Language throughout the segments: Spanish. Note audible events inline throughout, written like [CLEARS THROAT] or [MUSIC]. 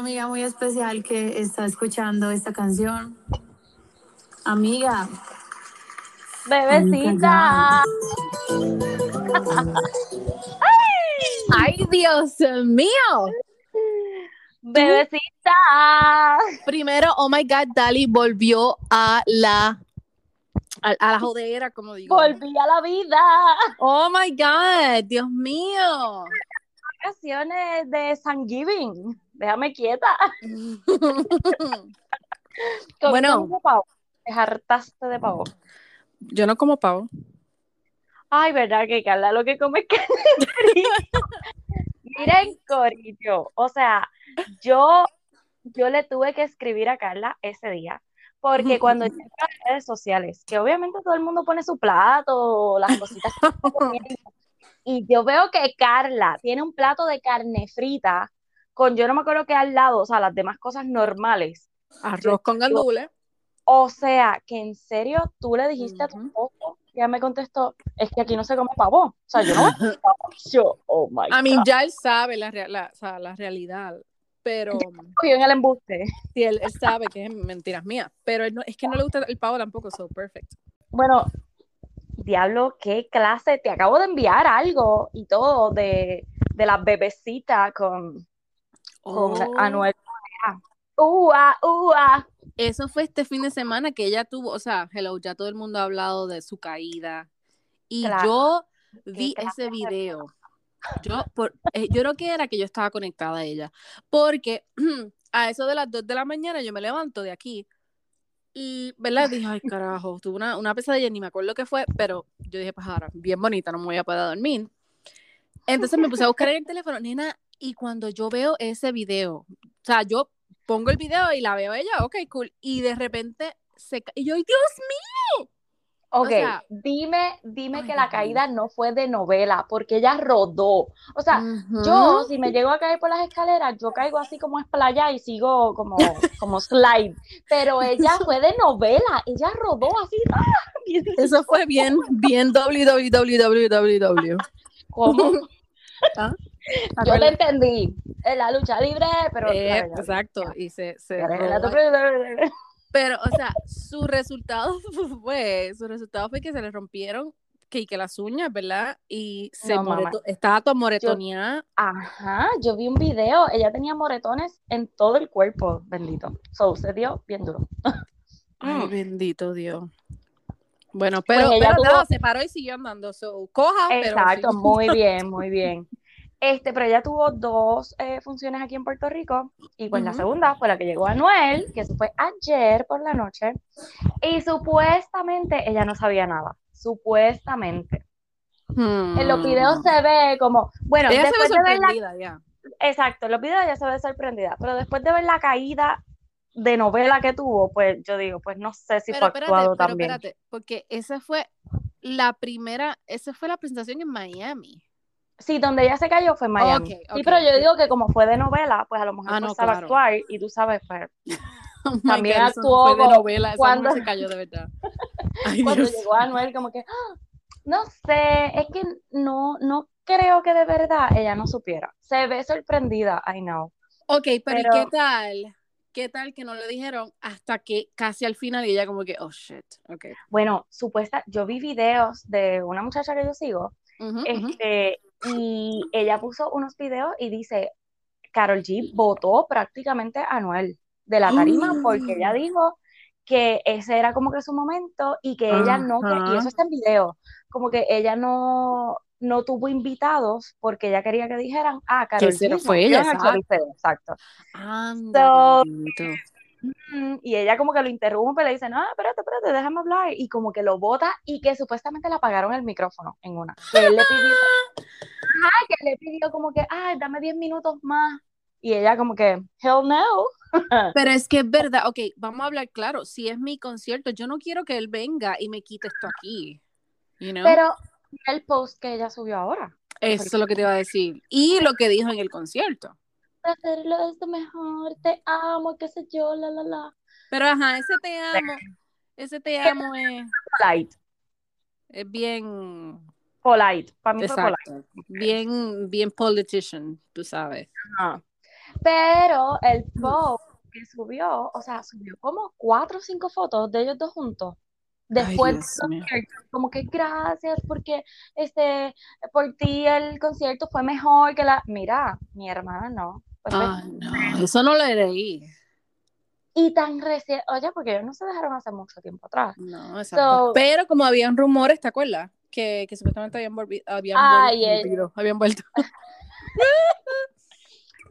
amiga muy especial que está escuchando esta canción. Amiga. Bebecita. [LAUGHS] ¡Ay, Dios mío! Bebecita. Primero, oh my God, Dali volvió a la a, a la jodera, como digo. Volví a la vida. Oh my God, Dios mío. Vacaciones de Thanksgiving. Déjame quieta. [LAUGHS] Bueno. ¿Comiste mucho pavo? Te hartaste de pavo. Yo no como pavo. Ay, verdad que Carla lo que come es carne frita. [LAUGHS] Miren, Corillo, o sea, yo, yo le tuve que escribir a Carla ese día, porque cuando yo a las redes sociales, que obviamente todo el mundo pone su plato, las cositas que [LAUGHS] y yo veo que Carla tiene un plato de carne frita con yo no me acuerdo qué al lado, o sea, las demás cosas normales. Arroz con gandules. O sea, que en serio tú le dijiste a tu esposo, ella me contestó, es que aquí no se come pavo. O sea, yo no pavo. [LAUGHS] Yo, oh my A mí God. ya él sabe la, la, o sea, la realidad, pero Cogió en el embuste. [LAUGHS] sí, él, él sabe que es mentiras mías, pero él no- es que no le gusta el pavo tampoco, so perfect. Bueno, diablo, qué clase. Te acabo de enviar algo y todo de, de las bebecitas con, con Oh. Anuel. Ua, ua. Eso fue este fin de semana que ella tuvo, o sea, hello, ya todo el mundo ha hablado de su caída. Y Claro. yo vi ese de video. Yo, por, eh, yo creo que era que yo estaba conectada a ella. Porque [CLEARS THROAT] a eso de las 2 de la mañana yo me levanto de aquí. Y, ¿verdad? Dije, ay, carajo, tuve una, una pesadilla, ni me acuerdo qué fue, pero yo dije, pues ahora, bien bonita, no me voy a poder dormir. Entonces me puse a buscar en el teléfono, nena, y cuando yo veo ese video, o sea, yo pongo el video y la veo ella, ok, cool, y de repente se y yo, ¡ay, Dios mío! Ok, sea, dime, dime ay, que la caída no fue de novela, porque ella rodó. O sea, Yo, si me llego a caer por las escaleras, yo caigo así como es playa y sigo como, como slide. Pero [LAUGHS] ella fue de novela, ella rodó así. ¡ah! Eso fue bien, bien www. [LAUGHS] ¿Cómo? [LAUGHS] ¿Ah? Yo te entendí. En la lucha libre, pero. Eh, claro, ya. exacto, y se, se Pero, o sea, su resultado [LAUGHS] fue, su resultado fue que se le rompieron que, que las uñas, ¿verdad? Y se No, mamá. moreto- estaba toda moretoneada. Ajá, yo vi un video. Ella tenía moretones en todo el cuerpo, bendito. So, se dio bien duro. [LAUGHS] Ay, Mm. bendito Dios. Bueno, pero, Pues ella pero tuvo- nada, se paró y siguió andando. So, coja, Exacto, pero muy bien, [LAUGHS] muy bien. Este, pero ella tuvo dos eh, funciones aquí en Puerto Rico y pues la segunda fue la que llegó a Noel, que eso fue ayer por la noche, y supuestamente ella no sabía nada, supuestamente. En los videos se ve como, bueno, Hmm. Ella se ve después de ver la, ya. exacto, en los videos ella se ve sorprendida, pero después de ver la caída de novela que tuvo, pues yo digo, pues no sé si Pero fue espérate, actuado pero también. espérate, porque esa fue la primera, esa fue la presentación en Miami. Sí, donde ella se cayó fue en Miami. Ok, Sí, ok. pero yo digo que como fue de novela, pues a lo mejor Ah, no no, sabe claro. actuar y tú sabes, pues [LAUGHS] Oh También God, eso actuó fue de novela, cuando- se cayó de verdad. [LAUGHS] Ay, cuando Dios. llegó Anuel como que, "Ah, no sé, es que no, no creo que de verdad ella no supiera. Se ve sorprendida, I know. Ok, pero, ¿y Pero- qué tal? ¿Qué tal que no le dijeron hasta que casi al final y ella como que, oh shit, ok. Bueno, supuesta, yo vi videos de una muchacha que yo sigo, Ujú, ujú. este, y ella puso unos videos y dice, Carol G votó prácticamente a Anuel de la tarima porque ella dijo que ese era como que su momento y que ella no, que- y eso está en video, como que ella no, no tuvo invitados porque ella quería que dijeran, ah, Carol G fue ella, exacto. Choliseo", exacto. Anda, So- Y ella como que lo interrumpe, le dice, no, espérate, espérate, déjame hablar, y como que lo bota y que supuestamente le apagaron el micrófono en una. Que él le pidió, [LAUGHS] ajá, que le pidió como que, ay, dame 10 minutos más. Y ella como que, hell no. [LAUGHS] Pero es que es verdad, ok, vamos a hablar claro, si es mi concierto, yo no quiero que él venga y me quite esto aquí, you know? Pero el post que ella subió ahora. Eso es lo que te iba a decir. Y lo que dijo en el concierto. Hacerlo es lo mejor, te amo, qué sé yo, la, la, la. Pero ajá, ese te amo, ese te amo es, Polite, es bien, polite. Para mí fue polite. exacto, bien, bien politician, tú sabes. Ajá. Pero el post que subió, o sea, subió como cuatro o cinco fotos de ellos dos juntos. Después concierto, como que gracias porque este por ti el concierto fue mejor que la. Mira, mi hermana no. Pues, Ay, no, eso no lo leí. y tan recién, oye, porque ellos no se dejaron hace mucho tiempo atrás. No, exacto. So- Pero como habían rumores, ¿te acuerdas? Que, que supuestamente habían, volvi- habían, volvido, habían vuelto. [LAUGHS]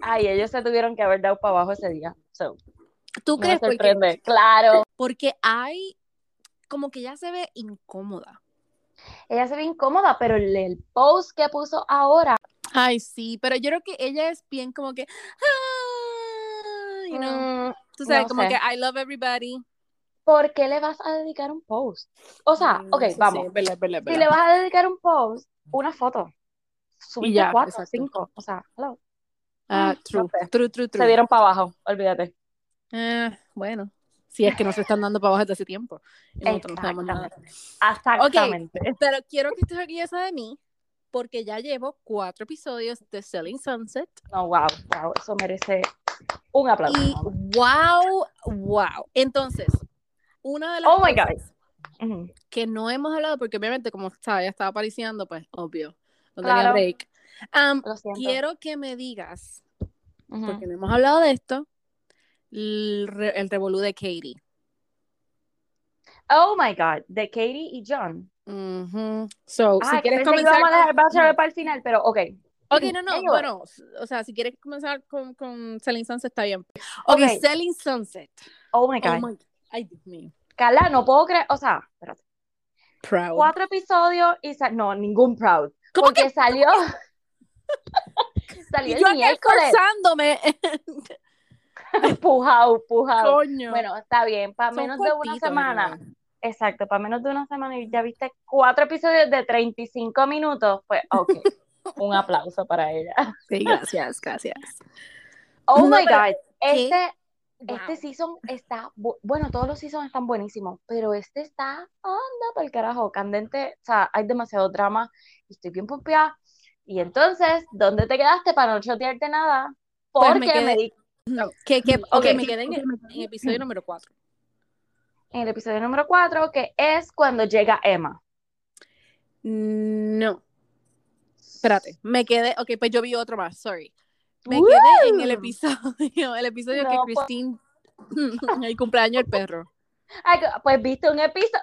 Ay, ellos se tuvieron que haber dado para abajo ese día. So, ¿Tú no me crees? Porque. Claro. porque hay como que ya se ve incómoda. Ella se ve incómoda, pero el, el post que puso ahora, Ay, sí, pero yo creo que ella es bien como que, ah, you know, mm, tú sabes, no como sé. que I love everybody. ¿por qué le vas a dedicar un post? O sea, Mm, ok, sí, vamos. Si le vas a dedicar un post, una foto. Subiste ya, cuatro, exacto. cinco. O sea, hello. Ah, no true, sé. true, true, true. Se dieron para abajo, olvídate. Eh, bueno, si es que no se están dando para abajo desde hace tiempo. Y nosotros no sabemos nada. Exactamente. Pero quiero que estés orgullosa de mí, porque ya llevo cuatro episodios de Selling Sunset. No, wow, wow, eso merece un aplauso. Y wow, wow. Entonces, una de las Oh my Ujú. que no hemos hablado, porque obviamente, como estaba, ya estaba apareciendo, pues obvio, no tenía Claro. break. Um, quiero que me digas, porque no hemos hablado de esto, el, re- el revolú de Katie. Oh my God, de Katie y John. Ujú. So, Ah, si que quieres que comenzar. íbamos a dejar Bachelor para el final, pero ok. Ok, no, no, Anyway. bueno, o sea, si quieres comenzar con, con Selling Sunset, está bien. Ok, Ok. Selling Sunset. Oh my Oh God. my Ay, Dios mío. Carla, no puedo creer, o sea, espérate. Proud. cuatro episodios y sa- no, ningún proud. ¿Cómo porque salió [LAUGHS] salió Y el yo miércoles. esforzándome. [LAUGHS] Pujao, pujao. Coño. Bueno, está bien, para menos de una semana. Exacto, para menos de una semana y ya viste cuatro episodios de 35 minutos, pues ok. [LAUGHS] Un aplauso para ella. Sí, gracias, gracias. Oh No, my pero God. Este, Wow. este season está, bu- bueno, todos los seasons están buenísimos, pero este está, anda para el carajo, candente, o sea, hay demasiado drama y estoy bien pompeada. Y entonces, ¿dónde te quedaste para no chotearte nada? Pues Porque me me, quedé- di Que, que, me quedé en episodio número 4. En el episodio número 4, que es cuando llega Emma. No. Espérate, me quedé, ok, pues yo vi otro más, sorry. Me ¡Woo! quedé en el episodio, [LAUGHS] el episodio No, que pues- Christine, [LAUGHS] el cumpleaños del perro. Ay, pues viste un episodio.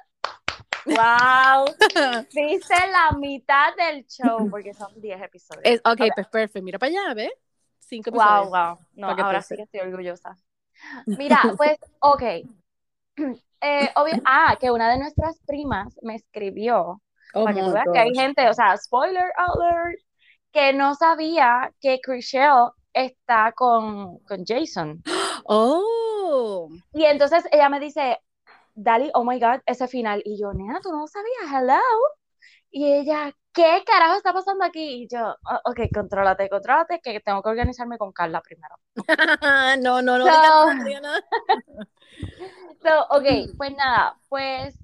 ¡Wow! [LAUGHS] Viste la mitad del show, porque son 10 episodios. Es- ok, pues perfecto, mira para allá, ¿ves? Cinco Wow, episodios. wow. No, ahora sí que estoy orgullosa. Mira, pues, ok. [CLEARS THROAT] Eh, obvio- [CLEARS THROAT] ah, que una de nuestras primas me escribió, Oh para que tú veas que hay gente, o sea, spoiler alert, que no sabía que Chriselle está con, con Jason. [GASPS] Oh, Y entonces ella me dice, Dali, oh my God, ese final. Y yo, nena, tú no sabías, hello. Y ella, ¿qué carajo está pasando aquí? Y yo, "Oh, ok, contrólate, contrólate, que tengo que organizarme con Carla primero. [LAUGHS] no, no, no, No. digas nada. [LAUGHS] So, ok, pues nada, pues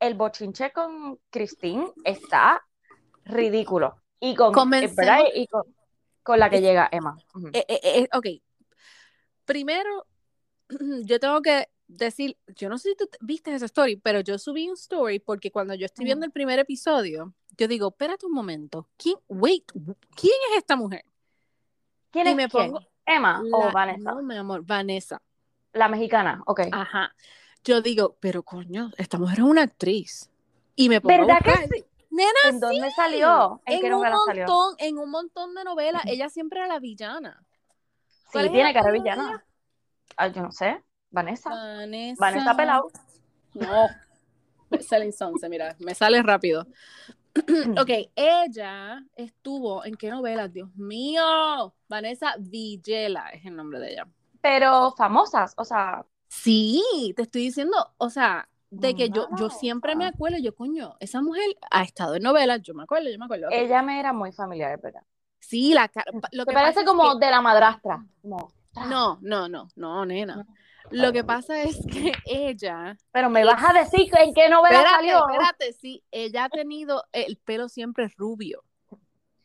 el bochinche con Christine está ridículo. Y con, Comencemos. ¿verdad? Y con, con la que llega Emma. Ujú. Eh, eh, eh, ok, primero, [CLEARS THROAT] yo tengo que decir, yo no sé si tú te- viste esa story, pero yo subí un story porque cuando yo estoy viendo el primer episodio, yo digo, espérate un momento, ¿quién, wait, ¿quién es esta mujer? ¿Quién y es me quién? pongo- ¿Emma o La- Vanessa? No, mi amor, Vanessa. La mexicana, ok. Ajá. Yo digo, pero coño, esta mujer es una actriz. Y me pongo a ¿Verdad que buscar. sí? Nena, ¿En dónde salió? ¿En, qué salió? montón, en un montón de novelas, ella siempre era la villana. ¿Cuál Sí, tiene cara villana. Ah, yo no sé. Vanessa. Vanessa. Vanessa Pelau. No. Selling Sunset, mira, me sale rápido. Ok, ella estuvo en qué novela, Dios mío. Vanessa Villela es el nombre de ella. Pero famosas, o sea, Sí, te estoy diciendo, o sea, de que yo, yo No. siempre me acuerdo, yo coño, esa mujer ha estado en novelas, yo me acuerdo, yo me acuerdo. ella me era muy familiar, ¿verdad? Sí, la cara, lo Te que parece es como que- de la madrastra. Como, no, no, no, no, nena. No. Lo que pasa es que ella, Pero me vas a decir en qué novela espérate, salió. espérate, sí, ella ha tenido el pelo siempre rubio.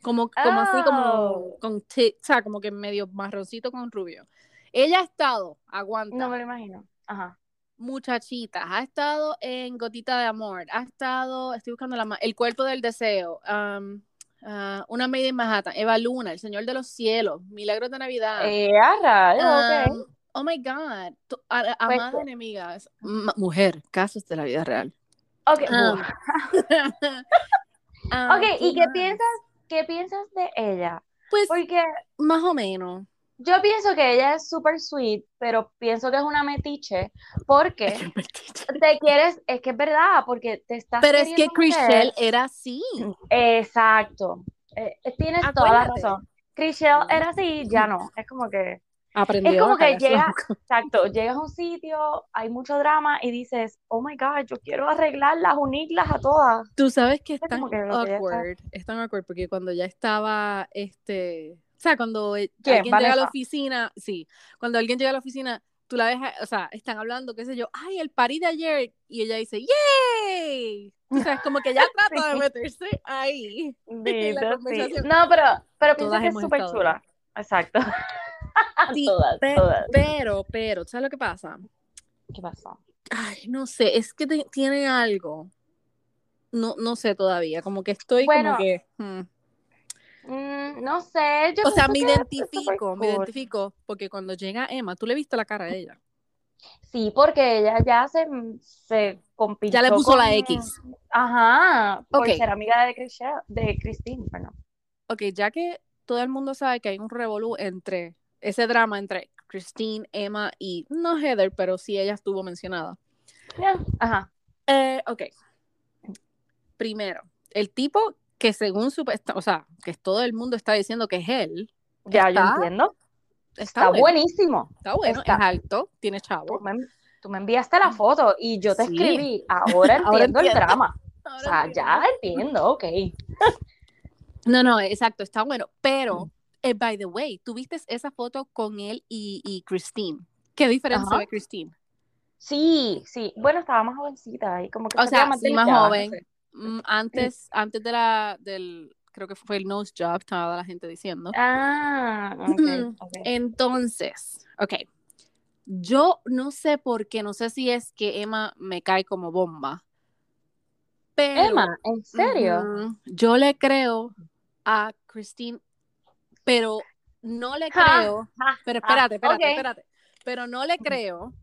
como, como así, como Oh. con, ti- o sea, como que medio marroncito con rubio. Ella ha estado, aguanta, No me lo imagino. Ajá. muchachitas, ha estado en Gotita de Amor, ha estado, estoy buscando la El Cuerpo del Deseo, um, ah, Una Made in Manhattan, Eva Luna, El Señor de los Cielos, Milagros de Navidad. Eh, a rayos, ok. Oh my God, tu- a- Pues, amada enemiga, es- ma- mujer, casos de la vida real. Ok, um, [LAUGHS] Ok, ¿y qué piensas, qué piensas de ella? Pues Porque más o menos. yo pienso que ella es súper sweet, pero pienso que es una metiche porque te quieres, es que es verdad, porque te estás Pero es que Chriselle era así. Exacto. Eh, eh, tienes toda la Acuérdate. razón. Chriselle era así, ya no. Es como que, Aprendió es como que la llega, exacto, [LAUGHS] llegas a un sitio, hay mucho drama y dices, oh my God, yo quiero arreglarlas, unirlas a todas. Tú sabes que es Es tan que awkward, es tan awkward porque cuando ya estaba, este, o sea, cuando eh, ¿Quién? alguien llega a la Vanessa. oficina, sí, cuando alguien llega a la oficina, tú la ves, o sea, están hablando, qué sé yo, ay, el party de ayer, y ella dice, ¡yay! Tú sabes, como que ya [LAUGHS] trata de Sí. meterse ahí. [LAUGHS] Sí. conversación. No, pero, pero pienso que es súper chula. Exacto. [LAUGHS] Sí, todas, pe- todas. Pero, pero, ¿sabes lo que pasa? ¿Qué pasó? Ay, no sé, es que te- tiene algo. No, no sé todavía, como que estoy Bueno, como que... hmm. Mm, no sé, yo O sea, me identifico, me cool. identifico, porque cuando llega Emma, tú le viste la cara a ella. Sí, porque ella ya se, se compinchó Ya le puso la con- X. Ajá, por Ok. ser amiga de, Chriselle- de Christine, perdón. Ok, ya que todo el mundo sabe que hay un revolú entre ese drama entre Christine, Emma y no Heather, pero sí ella estuvo mencionada. Ya, Ajá. Eh, ok. Primero, el tipo que según su, o sea, que todo el mundo está diciendo que es él, Ya, yo entiendo. está, Está bueno, buenísimo. está bueno, está- es alto, tiene Tú chavo. me, tú me enviaste la foto y yo te Sí. escribí. Ahora [LAUGHS] entiendo [LAUGHS] Ahora el drama. O Ahora sea, entiendo. ya entiendo, ok. [LAUGHS] No, no, exacto, está bueno. Pero, eh, by the way, tuviste esa foto con él y, y Christine. ¿Qué diferencia ve Christine? Sí, sí. Bueno, estaba más jovencita y como que O se sea, sí, más no joven. sé. Mm, [LAUGHS] antes, antes de la, del, creo que fue el nose job, estaba la gente diciendo. Ah, [CLEARS THROAT] ok, Ujú. ok. Entonces, ok. Yo no sé por qué, no sé si es que Emma me cae como bomba. Pero, Emma, ¿en serio? yo le creo a Christine, pero no le creo. Pero espérate, espérate, espérate. Pero no le creo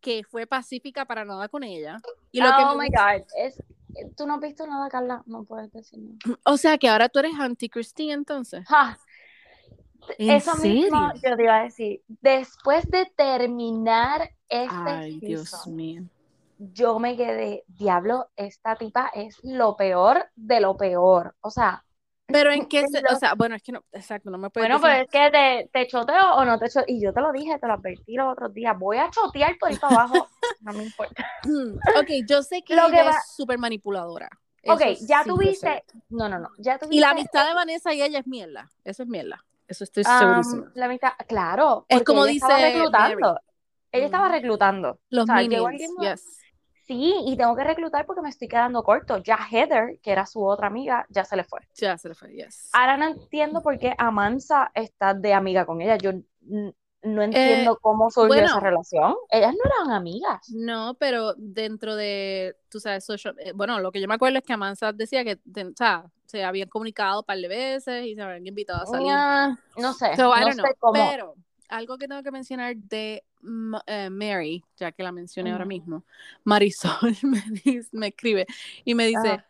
que fue pacífica para nada con ella. Y lo que oh me my God. Es, tú no has visto nada, Carla. No puedes decir nada. O sea que ahora tú eres anti-Christine entonces. Ja, ¿En Eso mismo yo te iba a decir. Después de terminar este Ay, Dios season, mío. yo me quedé, diablo, esta tipa es lo peor de lo peor. O sea, Pero [LAUGHS] en qué se, o Pero- sea, bueno, es que no, exacto, no me puedes bueno, decir. pues es que te, te choteo o no te choteo. Y yo te lo dije, te lo advertí los otros días. Voy a chotear por ahí para abajo. [LAUGHS] No me importa. ok, yo sé que [LAUGHS] Lo ella que va- es súper manipuladora. Ok, Eso ya sí tuviste. No, no, no. Ya tuviste. Y la amistad de Vanessa y ella es mierda. Eso es mierda. Eso estoy segurísima. la mitad, claro. Es como ella estaba dice reclutando. Mary. Ella estaba Mm. reclutando. Los o sea, minions, yes. Sí, y tengo que reclutar porque me estoy quedando corto. Ya Heather, que era su otra amiga, ya se le fue. Ya se le fue, yes. Ahora no entiendo por qué Amansa está de amiga con ella. Yo no entiendo cómo surgió bueno. esa relación. Ellas no eran amigas. No, pero dentro de, tú sabes, social, eh, bueno, lo que yo me acuerdo es que Amansa decía que, de- o sea, se habían comunicado un par de veces y se habían invitado a salir. Ah, no sé, So, no know. sé cómo. Pero algo que tengo que mencionar de eh, Mary, ya que la mencioné ahora mismo, Marisol [LAUGHS] me, dice- me escribe y me dice, Ajá.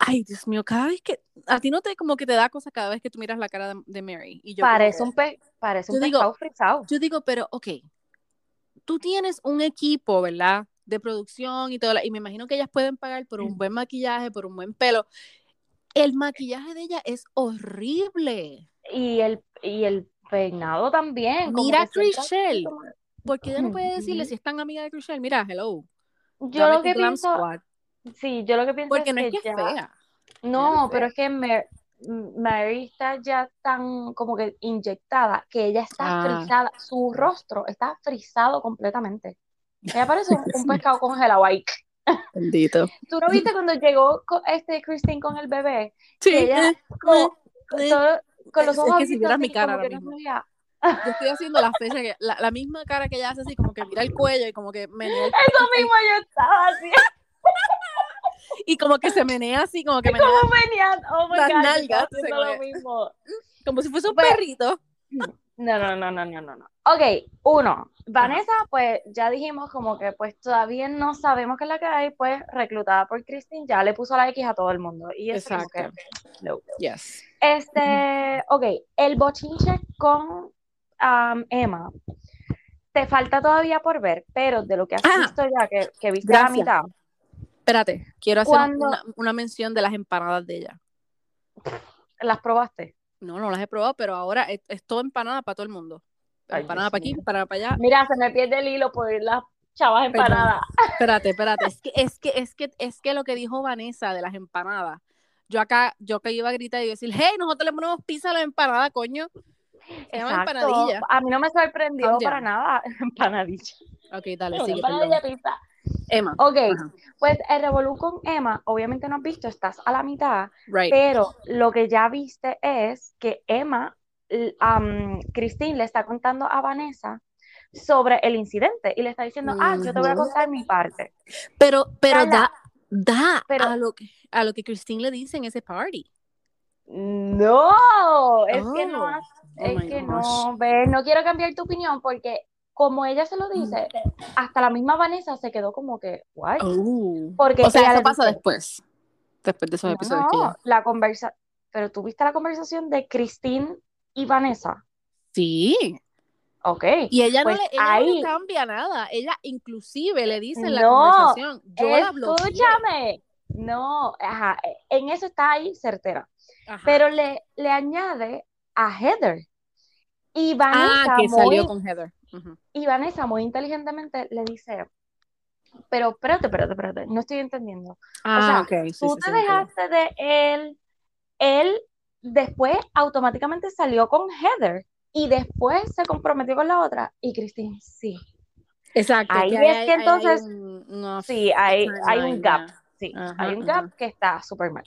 ay, Dios mío, cada vez que, a ti no te, como que te da cosa cada vez que tú miras la cara de, de Mary. Y yo Parece un, pe parece un digo- pescado frisado. yo digo, pero, ok, tú tienes un equipo, ¿verdad? De producción y todo, la- y me imagino que ellas pueden pagar por un buen maquillaje, por un buen pelo. El maquillaje de ella es horrible. Y el, y el peinado también. Mira a que Chriselle. Porque ella no puede decirle si es tan amiga de Chriselle, mira, hello. Yo lo que pienso, squad. sí, yo lo que pienso Porque no es que es ya- fea. No, pero es que Mar- Mary está ya tan como que inyectada que ella está Ah. frisada, su rostro está frisado completamente. Ella [LAUGHS] parece un, un pescado congelado ahí. Bendito. ¿Tú no viste cuando llegó este Christine con el bebé? Sí, Que ella eh, como todo- con los Es que ojos si vieras mi cara ahora no mismo. sabía. Yo estoy haciendo la fecha, que, la, la misma cara que ella hace así, como que mira el cuello y como que menea el- [LAUGHS] Eso mismo yo estaba así, [LAUGHS] y como que se menea así, como que [LAUGHS] menea como venía, oh my Las God, nalgas, como lo que- mismo. como si fuese un Pues- perrito. No, no, no, no, no, no, no. Ok, uno, Vanessa, pues ya dijimos como que pues todavía no sabemos qué es la que hay, pues reclutada por Christine, ya le puso la X a todo el mundo. Y eso como que, Exacto. no. Yes. Este, ok, el bochinche con um, Emma. Te falta todavía por ver, pero de lo que has Ah, visto ya, que, que viste la mitad, Espérate, quiero hacer Cuando- una, una mención de las empanadas de ella. las probaste. No, no las he probado, pero ahora es, es todo empanada para todo el mundo. Ay, empanada para aquí, empanada para allá. Mira, se me pierde el hilo por las chavas Perdón. empanadas. Espérate, espérate. [LAUGHS] Es que, es que, es que, es que lo que dijo Vanessa de las empanadas. Yo acá, yo que iba a gritar y decir, hey, nosotros le ponemos pizza a la empanada, coño. Se llama empanadilla. A mí no me sorprendió para nada. [LAUGHS] Empanadilla. Ok, dale, sigue, empanadilla pizza. Emma. Ok, Ajá. pues el revolú con Emma, obviamente no has visto, estás a la mitad, Right. pero lo que ya viste es que Emma, am, Christine le está contando a Vanessa sobre el incidente y le está diciendo, ah, yo te voy a contar mi parte. Pero, pero Carla, da, da pero- a lo que a lo que Christine le dice en ese party. No, es que no, Oh, oh es que gosh. no, ve, no quiero cambiar tu opinión porque como ella se lo dice, hasta la misma Vanessa se quedó como que, guay, Oh. porque O sea, eso pasa dice, después. Después de esos No, episodios que no, ya. la conversa, pero tú viste la conversación de Christine y Vanessa, Sí. Ok. Y ella, Pues no, le, ella no ahí- le cambia nada. Ella inclusive le dice en la No, conversación, yo la. Escúchame, no, ajá, en eso está ahí certera, Ajá. pero le, le añade a Heather y Vanessa ah, que muy, salió con Heather. Ujú. y Vanessa muy inteligentemente le dice, pero espérate, espérate, espérate, no estoy entendiendo. Ah, sea, ok. Sí, Tú sí, te sí, dejaste de él, él después automáticamente salió con Heather y después se comprometió con la otra y Christine, sí, Exacto. Ahí es hay- que hay- hay entonces- un- unos sí, hay, hay un gap, sí, Ajá, hay un ajá. gap que está súper mal.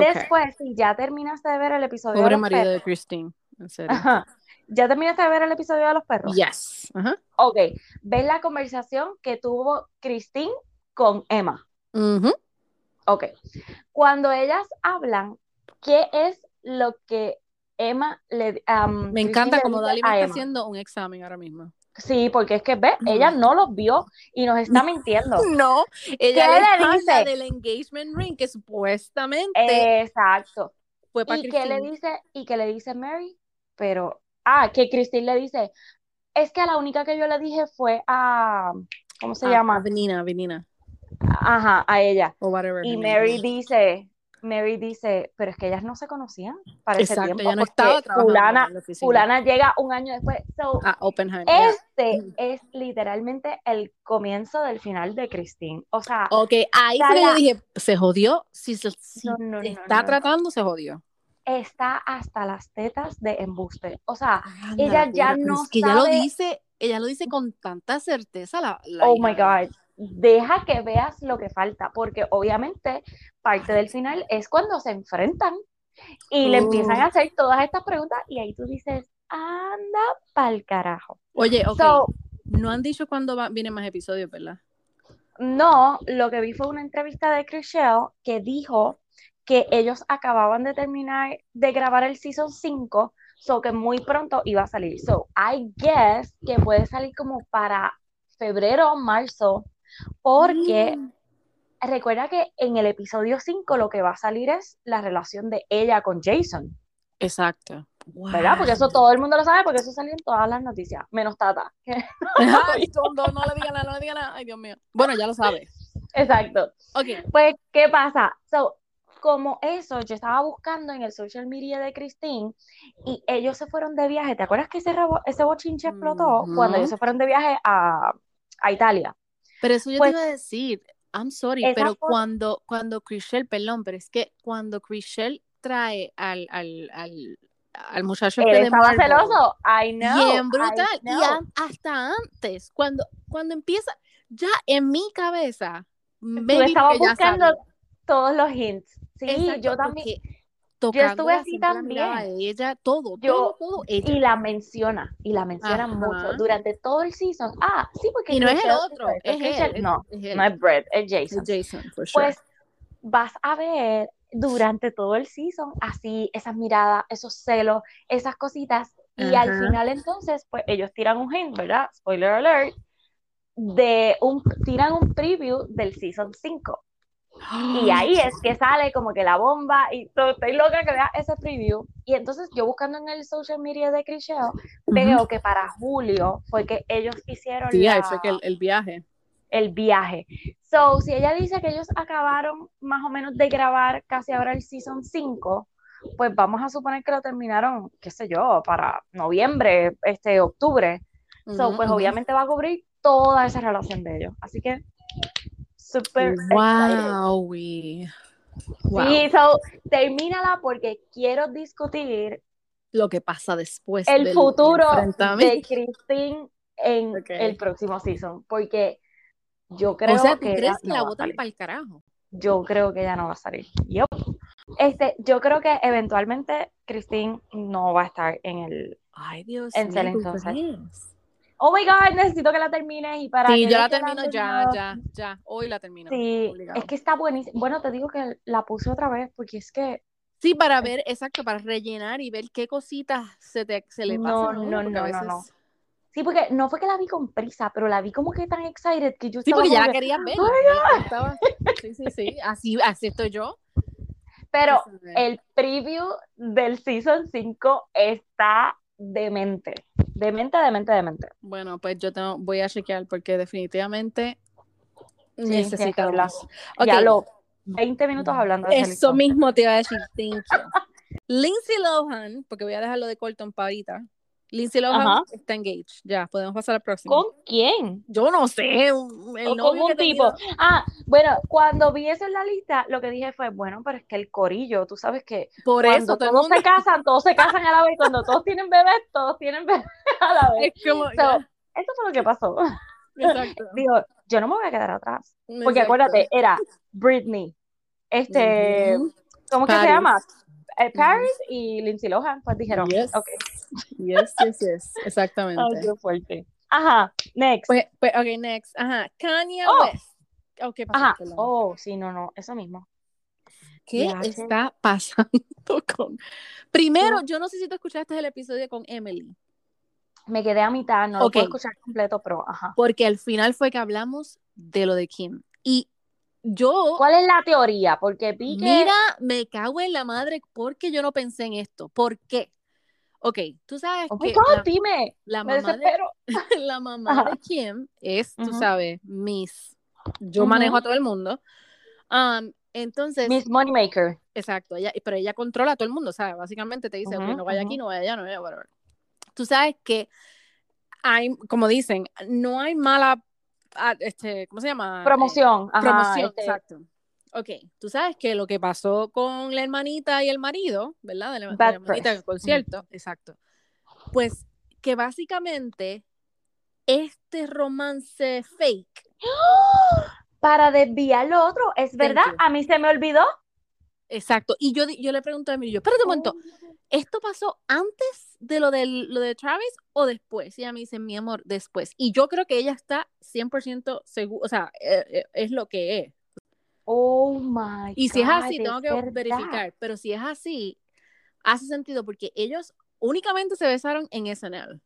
Después, si ya terminaste de ver el episodio de Pobre los marido de perros, Christine. En serio. ajá, ya terminaste de ver el episodio de los perros, Yes. Ajá. ok, ves la conversación que tuvo Christine con Emma. Ujú. Ok. Cuando ellas hablan, ¿qué es lo que Emma le um, Me encanta como Dali me está Emma? haciendo un examen ahora mismo. Sí, porque es que ve, ella no los vio y nos está [LAUGHS] mintiendo. No, ella ¿Qué le, dice? del engagement ring que supuestamente Exacto. fue para ¿Y qué le dice? ¿Y qué le dice Mary? Pero, ah, que Christine le dice, es que a la única que yo le dije fue a, ¿cómo se Ah, llama? Avenina, Avenina. Ajá, a ella. O whatever. Y Mary dice, Mary dice, pero es que ellas no se conocían para ese Exacto, tiempo, ella no estaba trabajando en la fulana llega un año después. So, A Oppenheim. yeah. este Mm. es literalmente el comienzo del final de Christine. O sea, Ok, ahí Carla. dije, se jodió. Si, se- si No, no, está no. tratando, se jodió. está hasta las tetas de embuste. O sea, Anda, ella la ya no es que ella lo sabe- dice, ella lo dice con tanta certeza la, la oh hija my God, deja que veas lo que falta, porque obviamente parte del final es cuando se enfrentan y le empiezan a hacer todas estas preguntas y ahí tú dices, anda pa'l carajo. Oye, ok, So, no han dicho cuándo va- vienen más episodios, ¿verdad? no, lo que vi fue una entrevista de Chriselle que dijo que ellos acababan de terminar de grabar el season 5, so que muy pronto iba a salir. So, I guess que puede salir como para febrero o marzo, porque Mm. recuerda que en el episodio 5 lo que va a salir es la relación de ella con Jason, Exacto. ¿verdad? Porque eso todo el mundo lo sabe, porque eso salió en todas las noticias, menos Tata. [LAUGHS] Ay, tonto, no le digan nada, no le digan nada. Ay, Dios mío. Bueno, ya lo sabes. Exacto. Ok. Pues, ¿qué pasa? So, como eso, yo estaba buscando en el social media de Christine y ellos se fueron de viaje. ¿Te acuerdas que ese, ese bochinche explotó cuando ellos se fueron de viaje a, a Italia? Pero eso yo Pues, te iba a decir, I'm sorry, pero cuando, cuando Chriselle, perdón, pero es que cuando Chriselle trae al, al, al, al muchacho Él este estaba Marvel, celoso. I know. bien brutal, y know. an- hasta antes, cuando, cuando empieza, ya en mi cabeza, Tú ya buscando todos los hints. Sí, Exacto, yo también. porque tocando estuve así también. ella, todo, Yo- todo, todo, ella. Y la menciona, y la menciona Ajá. mucho durante todo el season. Ah, sí, porque Y no es el otro, es él. No, es él. no es Brett, es Es Jason. Jason, for sure. Pues vas a ver durante todo el season así esas miradas, esos celos, esas cositas. Y al final entonces, pues ellos tiran un hint, ¿verdad? Spoiler alert, de un, tiran un preview del season 5. Y [GASPS] ahí es que sale como que la bomba y todo, estoy loca que vea ese preview. Y entonces yo buscando en el social media de Crisheo, veo que para julio fue que ellos hicieron Sí, la- fue que el, el viaje. el viaje. So, si ella dice que ellos acabaron más o menos de grabar casi ahora el season 5, pues vamos a suponer que lo terminaron, qué sé yo, para noviembre, este, octubre. So, Ujú, pues ujú. obviamente va a cubrir toda esa relación de ellos. Así que, excited. Wow. Sí, so, termínala porque quiero discutir Lo que pasa después el del futuro de. Christine en el próximo season, porque yo creo o sea, ¿tú que crees que no la botan para el carajo? Yo creo que ella no va a salir. Yup. Este, yo creo que eventualmente Christine no va a estar en el. Ay, Dios En mío, Oh my God, necesito que la termines y para Sí, yo la termino ya, ya, ya. Hoy la termino. Sí, obligado. es que está buenísimo. Bueno, te digo que la puse otra vez porque es que Sí, para ver, exacto, para rellenar y ver qué cositas se, te, se le No, pasan no, a no, no, veces... no. sí, porque no fue que la vi con prisa, pero la vi como que tan excited que yo Sí, estaba porque ya la que- querías ver. ¡Oh, estaba- Sí, sí, sí. Así, así estoy yo. Pero el preview del season 5 está demente. Demente, demente, demente. Bueno, pues yo tengo, voy a chequear porque definitivamente que necesitamos. hablar. Ok, Ya lo 20 minutos hablando de Eso mismo te iba a decir, thank you. Lindsay Lohan, porque voy a dejarlo de Colton para ahorita. Lindsay Lohan Ajá. está engaged. Ya, podemos pasar al próximo. ¿Con quién? Yo no sé, el O con un tenía- tipo. Ah, bueno, cuando vi eso en la lista, lo que dije fue, bueno, pero es que el corillo, tú sabes que Por cuando eso todos mundo se casan, todos se casan a la vez, cuando todos tienen bebés, todos tienen bebés a la vez. es como So, eso fue lo que pasó. exacto. [LAUGHS] Digo, yo no me voy a quedar atrás. Porque Exacto. acuérdate, era Britney, este, Ujú. ¿cómo que se Paris. llama? Eh, Paris y Lindsay Lohan, pues dijeron, Yes. ok, Yes, yes, yes, exactamente. ay, qué fuerte. Ajá, next. Pues, pues, ok, next. Ajá, Kanye Oh. West. Oh, ¿qué pasó? Ajá, oh, sí, no, no, eso mismo. ¿Qué ya, está pasando [LAUGHS] con...? Primero, yo no sé si tú escuchaste el episodio con Emily, Me quedé a mitad, no lo Ok. puedo escuchar completo, pero ajá. porque al final fue que hablamos de lo de Kim. Y yo, ¿Cuál es la teoría? Porque vi que... mira, me cago en la madre porque yo no pensé en esto. ¿Por qué? Ok, tú sabes Oh que God, la, dime, la mamá de, [LAUGHS] la mamá de Kim es, tú Ujú. sabes, Miss. Yo manejo a todo el mundo. Um, entonces, Miss Moneymaker. Exacto, ella, pero ella controla a todo el mundo, ¿sabes? Básicamente te dice, Ujú, ok, no vaya aquí, no vaya allá, no vaya, whatever. Tú sabes que hay, como dicen, no hay mala, ah, este, ¿cómo se llama? Eh, Promoción. Ajá, promoción, este, exacto. Ok, tú sabes que lo que pasó con la hermanita y el marido, ¿verdad? De la, de la hermanita en el press. concierto, exacto. Pues que básicamente este romance fake, [GASPS] Para desviar lo otro, es verdad, a mí se me olvidó. exacto, y yo, yo le pregunto a Emilio, yo, espérate un momento, ¿esto pasó antes de lo, del, lo de Travis o después? Y ella me dice, mi amor, después. Y yo creo que ella está 100% segura, o sea, eh, eh, es lo que es. Oh my Y si es así, tengo que verdad. verificar, pero si es así, hace sentido porque ellos únicamente se besaron en SNL.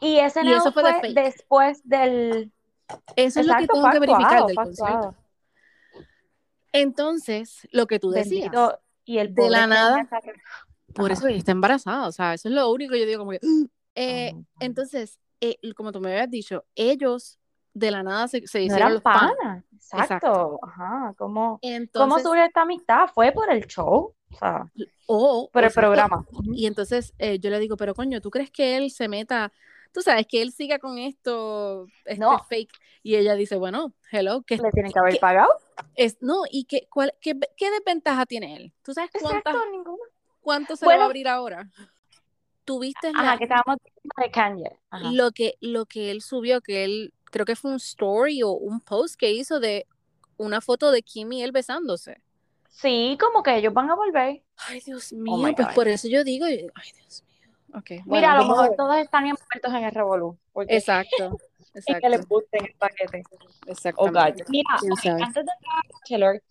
Y ese Y eso fue fue, de después del. Eso es lo que tengo que verificar del concierto. Entonces, lo que tú decías, Bendito. Y el de la nada, por Ajá. eso está embarazada, o sea, eso es lo único que yo digo como que... eh, Oh, entonces, eh, como tú me habías dicho, ellos de la nada se, se no hicieron los panas. panas. Exacto. Exacto. Ajá. ¿Cómo, ¿Cómo Entonces, surge esta amistad? ¿Fue por el show? O sea, o, por el exacto. programa. Y entonces eh, yo le digo, pero coño, ¿tú crees que él se meta, tú sabes, que él siga con esto, este No. fake? Y ella dice, bueno, hello, ¿qué Le tienen que haber ¿Qué? pagado. es? No, ¿y qué, cuál, qué, qué desventaja tiene él? ¿Tú sabes cuántas, Exacto, ninguna. Cuánto se le va a abrir ahora? Tuviste la- Ajá, que estábamos de Kanye. Ajá. lo que, lo que él subió, que él, creo que fue un story o un post que hizo de una foto de Kim y él besándose. Sí, como que ellos van a volver. Ay, Dios Oh mío, my pues God. por eso yo digo, ay, Dios mío. Ok, Mira, a lo mejor todos están envueltos en el revolú. porque- Exacto, [LAUGHS] Y que les exacto, guste el paquete. Oh, God. exactamente. Mira, antes de entrar a Bachelor.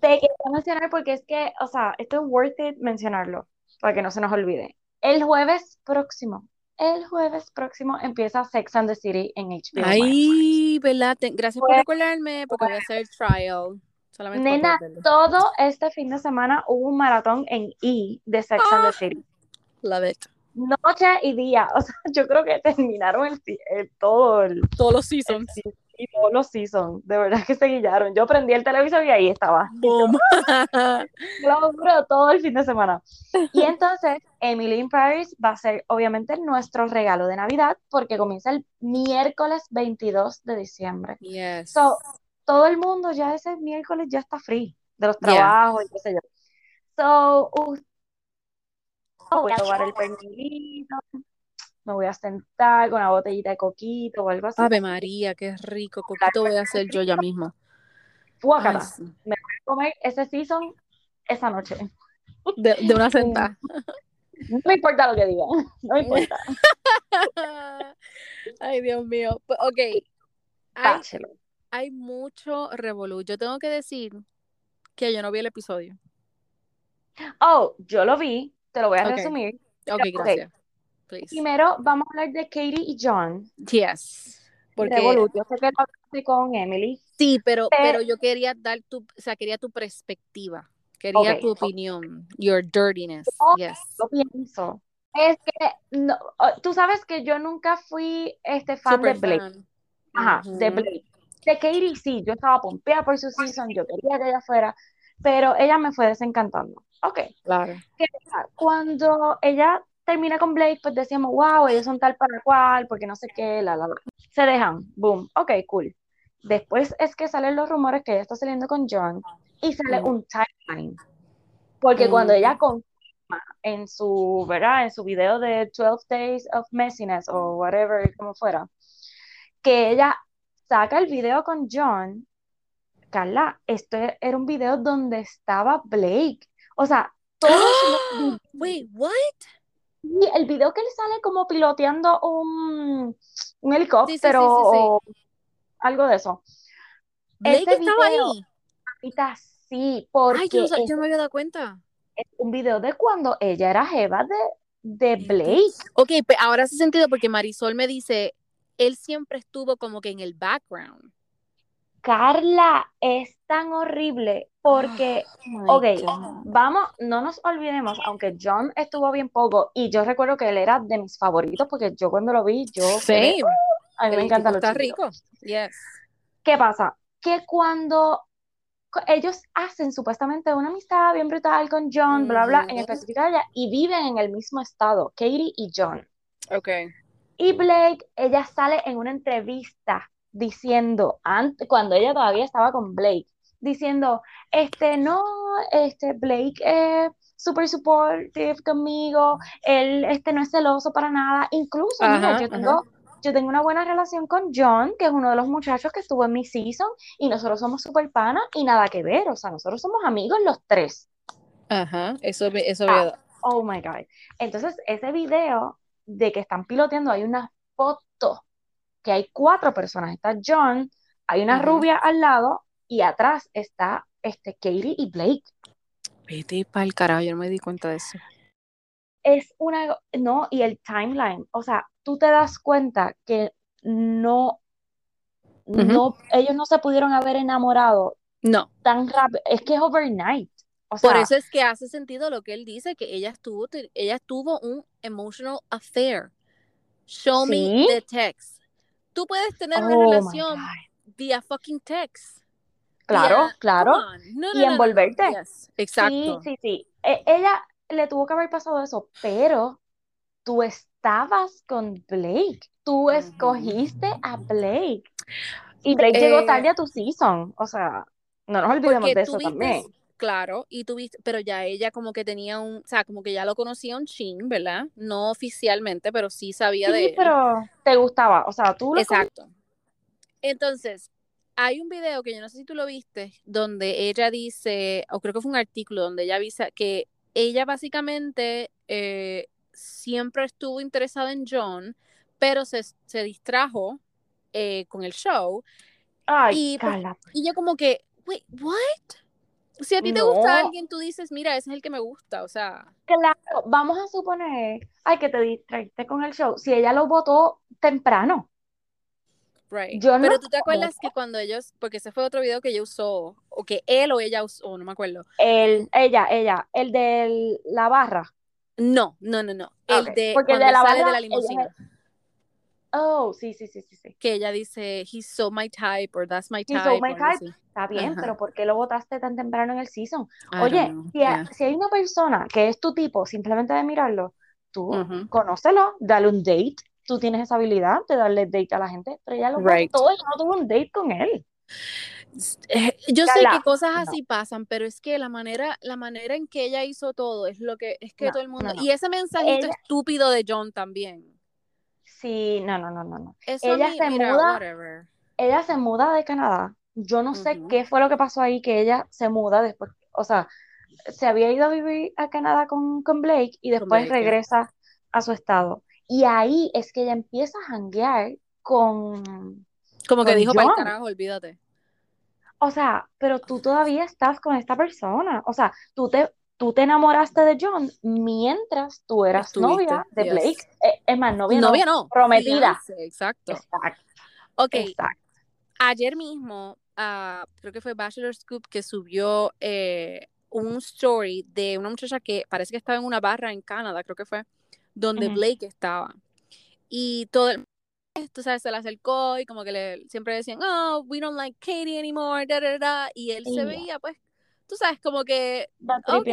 Te quería mencionar porque es que, o sea, esto es worth it mencionarlo, para que no se nos olvide. El jueves próximo, el jueves próximo empieza Sex and the City en HBO. Ay, ¿verdad? Gracias por recordarme, porque voy a hacer el trial. Solamente Nena, todo este fin de semana hubo un maratón en E de Sex and the City. Love it. Noche y día. [LAUGHS] O sea, yo creo que terminaron el, el- todo el, Todos los el seasons. si- y todos los seasons. De verdad que se guillaron. Yo prendí el televisor y ahí estaba. Boom. [LAUGHS] Lo juro, todo el fin de semana. Y entonces, Emily in Paris va a ser obviamente nuestro regalo de Navidad porque comienza el miércoles 22 de diciembre. yes. So, todo el mundo ya ese miércoles ya está free de los Yeah. trabajos y qué sé yo. So, uh, voy a tomar el pernilito, me voy a sentar con una botellita de coquito o algo así. Ave María, qué rico. Coquito voy a hacer yo ya mismo. Fuácata. Sí. Voy a comer ese season esa noche. de, de una [LAUGHS] sentada. No me importa lo que digan, no me importa. [LAUGHS] Ay, Dios mío. Pues, Ok. Hay, hay mucho revolú. Yo tengo que decir que yo no vi el episodio. Oh, yo lo vi, te lo voy a resumir. Ok, Ok. gracias. Please. Primero vamos a hablar de Katie y John. Yes. Porque Revolut. Yo sé que lo hablaste con Emily. sí, pero, Pero- pero yo quería dar tu, o sea, quería tu perspectiva. Quería Ok. tu opinión. Your dirtiness. Oh, Yes. Yo pienso. Es que no, tú sabes que yo nunca fui este fan Super de Blake. fan. Ajá, de. Blake. De Katie sí, yo estaba pompeada por su season, yo quería que ella fuera, pero ella me fue desencantando. Ok. Claro. Cuando ella termina con Blake, pues decíamos, wow, ellos son tal para cual, porque no sé qué, la, la, la. Se dejan, boom, ok, cool. Después es que salen los rumores que ella está saliendo con John y sale Mm. un timeline. Porque cuando Mm. ella confirma en su, ¿verdad? En su video de 12 Days of Messiness o whatever, como fuera, que ella saca el video con John, Carla, esto era un video donde estaba Blake. O sea, todos [GASPS] los Wait, what? Y el video que él sale como piloteando un, helicóptero sí, algo de eso. Blake Ese estaba video, ahí. ahorita sí, Ay, yo porque no, es, yo no me había dado cuenta. es un video de cuando ella era jeva de, de Blake. Ok, ahora hace sentido porque Marisol me dice, él siempre estuvo como que en el background. Carla, es tan horrible porque, Oh ok, God. vamos, no nos olvidemos, aunque John estuvo bien poco y yo recuerdo que él era de mis favoritos porque yo cuando lo vi, yo quedé, Same. a mí me El los está rico. Yes. ¿Qué pasa? Que cuando ellos hacen supuestamente una amistad bien brutal con John, bla, bla, en Ujú. específico ella, y viven en el mismo estado, Katie y John. Ok. Y Blake, ella sale en una entrevista diciendo, antes, cuando ella todavía estaba con Blake, diciendo, este, no, este, Blake es súper supportive conmigo, él, este, no es celoso para nada, incluso, mira, yo tengo, yo tengo una buena relación con John, que es uno de los muchachos que estuvo en mi season, y nosotros somos súper panas, y nada que ver, o sea, nosotros somos amigos los tres. Ajá. Eso, eso Ah. Oh my God. Entonces, ese video de que están piloteando, hay una foto que hay cuatro personas. Está John, hay una rubia al lado y atrás está este, Katie y Blake. Vete pa'l carajo, yo no me di cuenta de eso. Es una, no, y el timeline, o sea, tú te das cuenta que no, ellos no se pudieron haber enamorado No. tan rápido. Es que es overnight. O Por eso es que hace sentido lo que él dice, que ella estuvo, ella tuvo un emotional affair. Show ¿Sí? me the text. Tú puedes tener una oh relación vía fucking text. Claro, claro. No, no, Y no, envolverte. Yes, Exacto. Sí, sí, sí. E- ella le tuvo que haber pasado eso, pero tú estabas con Blake. Tú escogiste a Blake. Y Blake llegó Eh, tarde a tu season. O sea, no nos olvidemos de eso también. claro, y tú viste, pero ya ella como que tenía un, o sea, como que ya lo conocía un chin, ¿verdad? No oficialmente, pero sí sabía de Sí, él. pero te gustaba. O sea, tú lo. Exacto. Entonces, hay un video que yo no sé si tú lo viste, donde ella dice, o creo que fue un artículo donde ella avisa que ella básicamente eh, siempre estuvo interesada en John, pero se, se distrajo eh, con el show. Ay, Y, pues. Y yo como que, wait, what? Si a ti te No. gusta alguien, tú dices, mira, ese es el que me gusta, o sea, Claro, vamos a suponer, ay, que te distraíste con el show. Si ella lo votó temprano. Right. Yo no Pero tú te acuerdas que cuando ellos, porque ese fue otro video que ella usó, o que él o ella usó, no me acuerdo. El, ella, ella, el de la barra. No, no, no, no. El de porque el de la sale de barra, la ella es limusina. Oh, sí, sí, sí, sí, sí. Que ella dice, he's so my type, or that's my type. He's so my type. así. Está bien, pero ¿por qué lo votaste tan temprano en el season? I Oye, si, si hay una persona que es tu tipo, simplemente de mirarlo, tú conócelo, dale un date. Tú tienes esa habilidad de darle date a la gente, pero ella lo Right. votó, ella no tuvo un date con él. Eh, Yo sé que cosas no. así pasan, pero es que la manera, la manera en que ella hizo todo es lo que es que No, todo el mundo. no. Y ese mensajito Ella- estúpido de John también. Sí, no, no, no, no, no. Eso Ella mí, se mira, muda, whatever. ella se muda de Canadá. Yo no sé qué fue lo que pasó ahí, que ella se muda después, o sea, se había ido a vivir a Canadá con, con Blake y después Blake, regresa a su estado. Y ahí es que ella empieza a janguear con, Como que con dijo para el carajo, olvídate. O sea, pero tú todavía estás con esta persona. O sea, tú te, tú te enamoraste de John mientras tú eras Estuviste, novia de yes. Blake. Eh, es más, novia, Novia no, prometida. exacto. Exacto, Ok, exacto. ayer mismo, ah, creo que fue Bachelor Scoop que subió eh, un story de una muchacha que parece que estaba en una barra en Canadá, creo que fue, donde Ujú. Blake estaba. Y todo el tú sabes, se le acercó y como que le siempre decían, oh, we don't like Katie anymore, da, da, da. Y él se Ya. veía, pues, tú sabes, como que, ok,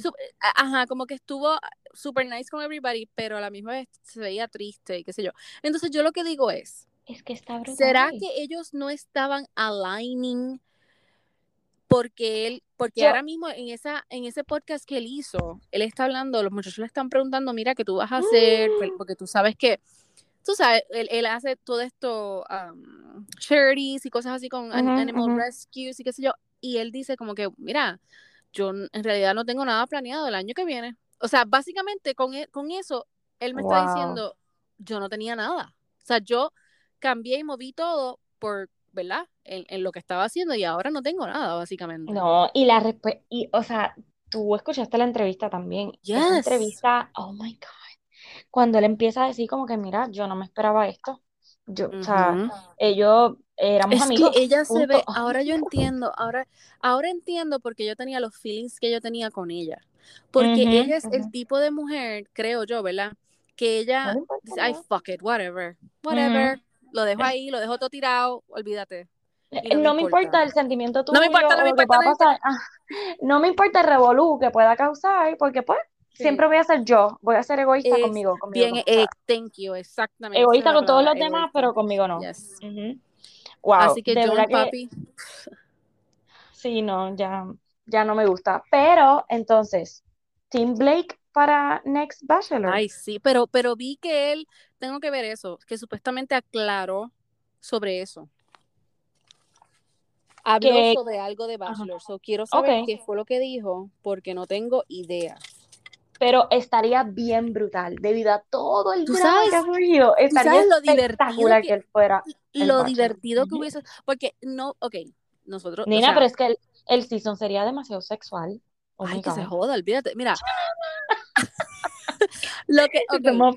su- a- ajá, como que estuvo super nice con everybody, pero a la misma vez se veía triste y qué sé yo. Entonces yo lo que digo es, Es que está brutal. ¿será que ellos no estaban aligning porque él, porque Yo- ahora mismo en esa, en ese podcast que él hizo, él está hablando, los muchachos le están preguntando, mira, ¿qué tú vas a hacer? [GASPS] Porque tú sabes que, tú sabes, él, él hace todo esto, um, charities y cosas así con an- Ujú, animal ujú. rescues y qué sé yo, y él dice como que, mira, yo en realidad no tengo nada planeado el año que viene. O sea, básicamente con, e- con eso, él me está Wow. diciendo, yo no tenía nada. O sea, yo cambié y moví todo por, ¿verdad? En, en lo que estaba haciendo y ahora no tengo nada, básicamente. No, y la respuesta, y o sea, tú escuchaste la entrevista también. Esa Yes. entrevista, oh my God. Cuando él empieza a decir como que, mira, yo no me esperaba esto. Yo, o sea, ellos éramos Es amigos. que ella se punto. ve, [LAUGHS] ahora yo entiendo, ahora, ahora entiendo porque yo tenía los feelings que yo tenía con ella. Porque Ujú, ella es el ujú. tipo de mujer, creo yo, ¿verdad? Que No ella dice, ay, fuck it, whatever, whatever, lo dejo ahí, lo dejo todo tirado, olvídate. y no me No me importa importa. el sentimiento No me tuyo importa, no me importa, no me pasar. Ah, No me importa el revolú que pueda causar, porque pues Sí. siempre voy a ser yo. Voy a ser egoísta Es conmigo, conmigo. Bien, eh, thank you, exactamente. Egoísta con todos los demás, pero conmigo no. Yes. Ujú. Wow, Así que John, verdad que papi, sí, no, ya, ya no me gusta. Pero entonces, Team Blake para Next Bachelor. Ay, sí, pero, pero vi que él, tengo que ver eso, que supuestamente aclaró sobre eso. Habló Que- sobre algo de. Bachelor, so quiero saber qué fue lo que dijo, porque no tengo idea. Pero estaría bien brutal, debido a todo el Tú drama que ha sabes- surgido. Estaría sabes lo divertido que- que él fuera. Lo Bachelor. divertido que hubiese, porque no, ok, nosotros, o Nina, sea, pero es que el, el season sería demasiado sexual. Oh ay, que se joda, olvídate, mira. [LAUGHS] lo que,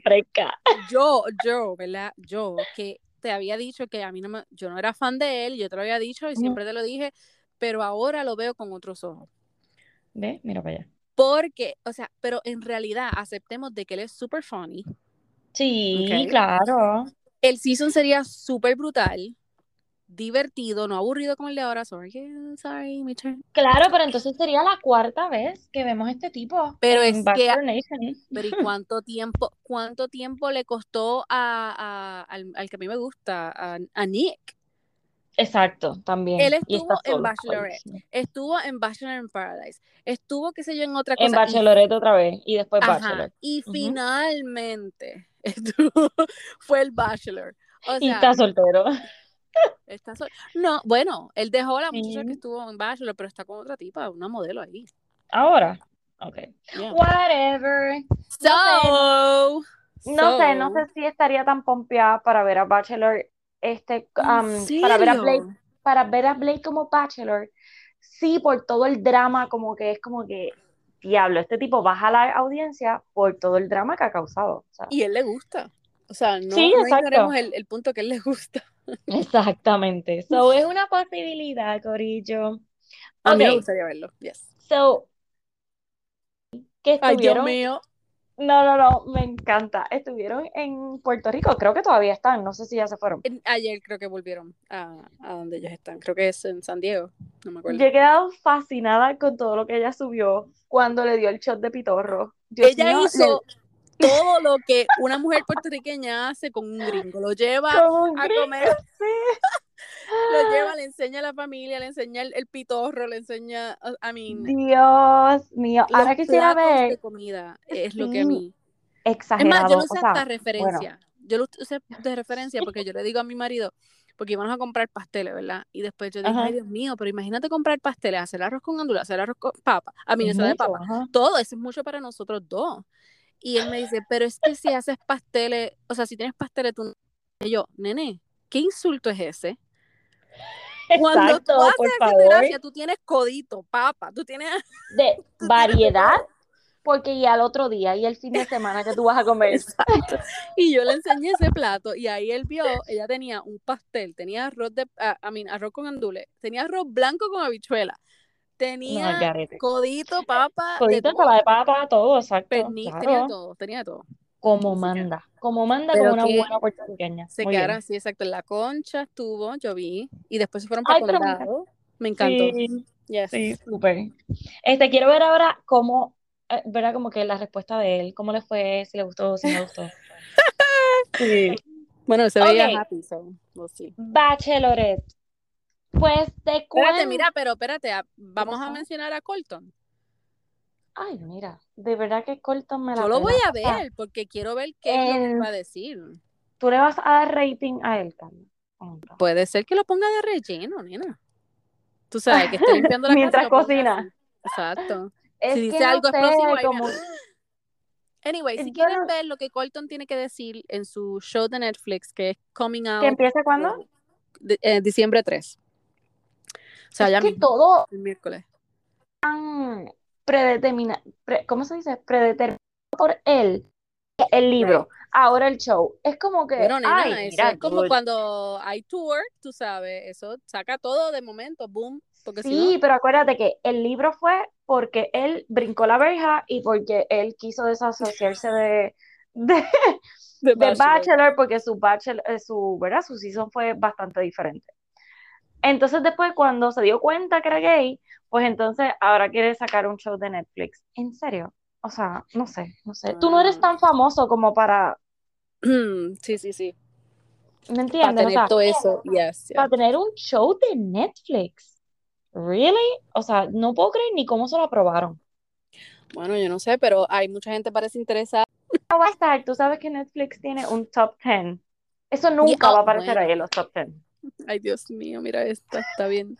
frescas. yo, yo, ¿verdad? Yo que te había dicho que a mí no me, yo no era fan de él, yo te lo había dicho y siempre te lo dije, pero ahora lo veo con otros ojos. Ve, mira para allá. Porque, o sea, pero en realidad aceptemos de que él es super funny. Sí, claro. El season sería súper brutal, divertido, no aburrido como el de ahora. Sorry, sorry, mi turn. Claro, pero entonces sería la cuarta vez que vemos este tipo Pero en es que- Bachelor Nation. Pero ¿y cuánto tiempo, cuánto tiempo le costó a, a- al, al que a mí me gusta, a, a Nick? Exacto, también. Él Y estuvo en. Bachelorette. Ay, sí. Estuvo en Bachelor in Paradise. Estuvo, qué sé yo, en otra cosa. En y- Bachelorette otra vez y después Ajá, Bachelor. y finalmente [LAUGHS] estuvo, fue el Bachelor. O Y sea, está soltero. Está sol- No, bueno, él dejó a la muchacha que estuvo en Bachelor, pero está con otra tipa, una modelo ahí. Ahora. Ok. Yeah. Whatever. So, No sé, no sé si estaría tan pompeada para ver a Bachelor, este, ¿En um, para ver a? Blake, para ver a Blake como Bachelor. Sí, por todo el drama, como que es como que, diablo, este tipo baja la audiencia por todo el drama que ha causado. Y él le gusta. O sea, no, Sí, no el, el punto que él le gusta. Exactamente. So, es una posibilidad, Corillo. A mí me gustaría verlo. Yes. so, que Ay, Dios estuvieron, mío. no, no, no, me encanta. Estuvieron en Puerto Rico, creo que todavía están, no sé si ya se fueron. Ayer creo que volvieron a, a donde ellos están. Creo que es en San Diego. No me acuerdo. Yo he quedado fascinada con todo lo que ella subió cuando le dio el shot de pitorro. Dios Ella mío, hizo todo lo que una mujer puertorriqueña hace con un gringo. Lo lleva a comer, [LAUGHS] sí. lo lleva, le enseña a la familia, le enseña el, el pitorro, le enseña, I mean, Dios mío, los ahora quisiera platos de ver comida es lo que a mí. Es más, exagerado, yo lo o usé sea, hasta referencia. Yo lo usé de referencia porque yo le digo a mi marido, porque íbamos a comprar pasteles, ¿verdad? Y después yo dije, Ajá. ay Dios mío, pero imagínate comprar pasteles, hacer arroz con andula, hacer arroz con papa, a mí es de papa, ajá. todo eso es mucho para nosotros dos. Y él me dice, pero es que si haces pasteles, o sea, si tienes pasteles, tú no... Y yo, nene, ¿qué insulto es ese? Cuando Exacto, tú haces por favor, gracia, tú tienes codito, papa, tú tienes... [LAUGHS] de tú variedad, porque ya el otro día y el fin de semana que tú vas a comer. Exacto. [LAUGHS] Y yo le enseñé ese plato y ahí él vio, ella tenía un pastel, tenía arroz de, ah, I mean, arroz con andule, tenía arroz blanco con habichuela, tenía codito, papa, de Codito, todo, ensalada de papa, todo, exacto, perniz, tenía todo, tenía todo. Como manda, como manda pero como una buena puertorriqueña. se Muy quedaron bien. así, exacto, en la concha estuvo, yo vi, y después se fueron para Ay, condado, me encantó, Sí, yes. sí, súper. Este, quiero ver ahora cómo, eh, ¿verdad? Como que la respuesta de él, cómo le fue, si le gustó, si no le gustó. [LAUGHS] Sí. Bueno, se veía Ok, happy, so, we'll see. Bachelorette. Pues te Espérate, cuento. mira, pero espérate, ah, ¿Qué vamos a mencionar a Colton. Ay, mira, de verdad que Colton me Yo la lo voy a ver porque quiero ver qué es lo que en- va a decir. tú le vas a dar rating a él, Carla. ¿o no? Puede ser que lo ponga de relleno, nena. Tú sabes, que esté limpiando la casa Mientras ponga cocina. Exacto. Es Si que dice no algo sé, explosivo, como... Anyway, si Yo quieren no- ver lo que Colton tiene que decir en su show de Netflix, que es Coming ¿Que Out empieza cuándo? de- eh, diciembre 3. O sea, Es ya que mismo, todo el miércoles. tan predetermina, pre- ¿cómo se dice? Predeterminado por él, el libro, ahora el show. Es como que, Pero nena, ay, eso mira, es como cuando hay tour, tú sabes, eso saca todo de momento, boom, porque si Sí, no, pero acuérdate que el libro fue porque él brincó la verja y porque él quiso desasociarse de, de Bachelor. Bachelor porque su Bachelor, eh, su, ¿verdad? Su season fue bastante diferente. Entonces después cuando se dio cuenta que era gay, pues entonces ahora quiere sacar un show de Netflix. ¿En serio? O sea, no sé, no sé. Tú no eres Ah. tan famoso como para, [CLEARS THROAT] sí, sí, sí. ¿me Para entiendes? O tener sea, todo eso, yes, para tener un show de Netflix. ¿Really? O sea, no puedo creer ni cómo se lo aprobaron. Bueno, yo no sé, pero hay mucha gente parece interesada. No va a estar, tú sabes que Netflix tiene un top 10. Eso nunca Yeah, va a aparecer bueno. ahí en los top 10. Ay, Dios mío, mira esta, está bien.